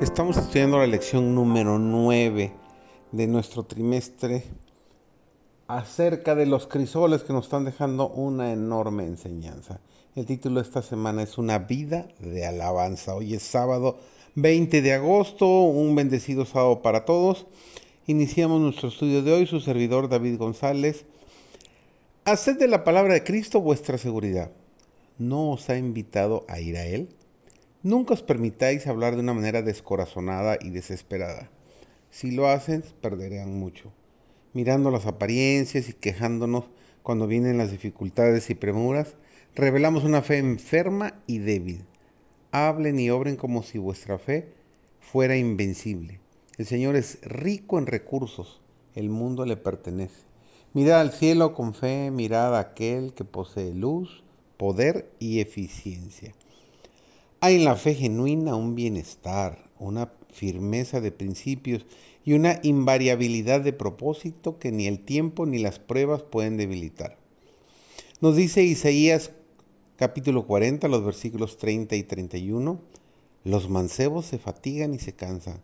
Estamos estudiando la lección número 9 de nuestro trimestre acerca de los crisoles que nos están dejando una enorme enseñanza. El título de esta semana es Una vida de alabanza. Hoy es sábado 20 de agosto, un bendecido sábado para todos. Iniciamos nuestro estudio de hoy, su servidor David González. Haced de la palabra de Cristo vuestra seguridad. ¿No os ha invitado a ir a Él? Nunca os permitáis hablar de una manera descorazonada y desesperada. Si lo hacen, perderán mucho. Mirando las apariencias y quejándonos cuando vienen las dificultades y premuras, revelamos una fe enferma y débil. Hablen y obren como si vuestra fe fuera invencible. El Señor es rico en recursos, el mundo le pertenece. Mirad al cielo con fe, mirad a aquel que posee luz, poder y eficiencia. Hay en la fe genuina un bienestar, una firmeza de principios y una invariabilidad de propósito que ni el tiempo ni las pruebas pueden debilitar. Nos dice Isaías capítulo 40, los versículos 30 y 31, los mancebos se fatigan y se cansan,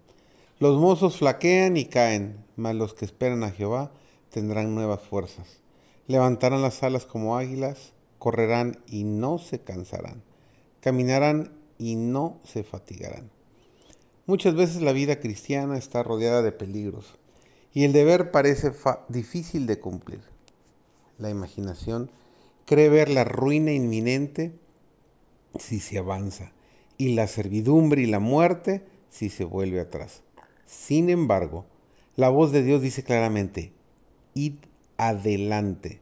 los mozos flaquean y caen, mas los que esperan a Jehová tendrán nuevas fuerzas, levantarán las alas como águilas, correrán y no se cansarán, caminarán y no se fatigarán. Muchas veces la vida cristiana está rodeada de peligros y el deber parece difícil de cumplir. La imaginación cree ver la ruina inminente si se avanza y la servidumbre y la muerte si se vuelve atrás. Sin embargo, la voz de Dios dice claramente, id adelante.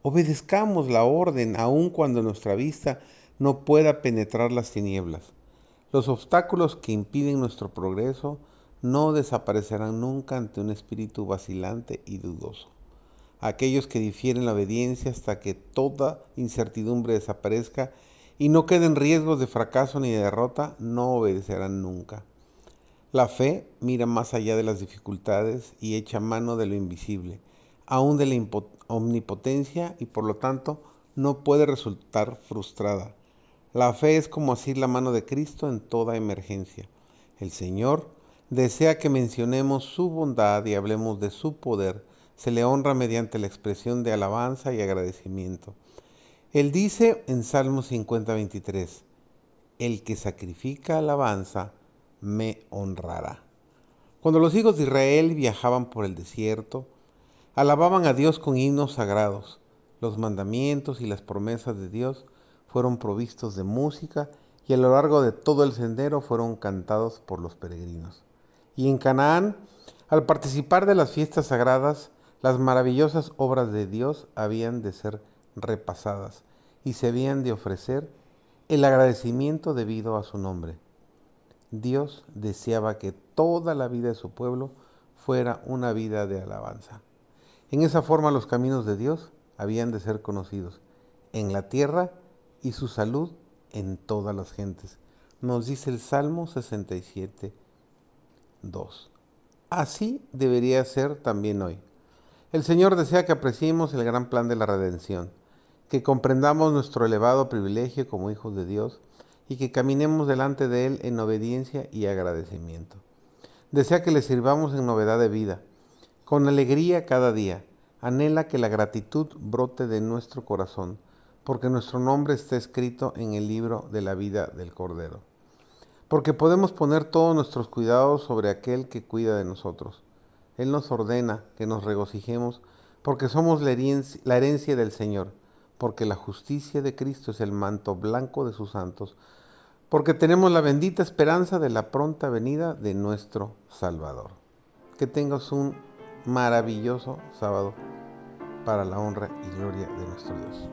Obedezcamos la orden aun cuando nuestra vista no pueda penetrar las tinieblas. Los obstáculos que impiden nuestro progreso no desaparecerán nunca ante un espíritu vacilante y dudoso. Aquellos que difieren la obediencia hasta que toda incertidumbre desaparezca y no queden riesgos de fracaso ni de derrota, no obedecerán nunca. La fe mira más allá de las dificultades y echa mano de lo invisible, aún de la omnipotencia y por lo tanto no puede resultar frustrada. La fe es como asir la mano de Cristo en toda emergencia. El Señor desea que mencionemos su bondad y hablemos de su poder. Se le honra mediante la expresión de alabanza y agradecimiento. Él dice en Salmo 50, 23, El que sacrifica alabanza me honrará. Cuando los hijos de Israel viajaban por el desierto, alababan a Dios con himnos sagrados. Los mandamientos y las promesas de Dios fueron provistos de música y a lo largo de todo el sendero fueron cantados por los peregrinos. Y en Canaán, al participar de las fiestas sagradas, las maravillosas obras de Dios habían de ser repasadas y se habían de ofrecer el agradecimiento debido a su nombre. Dios deseaba que toda la vida de su pueblo fuera una vida de alabanza. En esa forma los caminos de Dios habían de ser conocidos en la tierra y su salud en todas las gentes. Nos dice el Salmo 67, 2. Así debería ser también hoy. El Señor desea que apreciemos el gran plan de la redención, que comprendamos nuestro elevado privilegio como hijos de Dios y que caminemos delante de Él en obediencia y agradecimiento. Desea que le sirvamos en novedad de vida, con alegría cada día. Anhela que la gratitud brote de nuestro corazón porque nuestro nombre está escrito en el libro de la vida del Cordero. Porque podemos poner todos nuestros cuidados sobre aquel que cuida de nosotros. Él nos ordena que nos regocijemos porque somos la herencia, del Señor, porque la justicia de Cristo es el manto blanco de sus santos, porque tenemos la bendita esperanza de la pronta venida de nuestro Salvador. Que tengas un maravilloso sábado para la honra y gloria de nuestro Dios.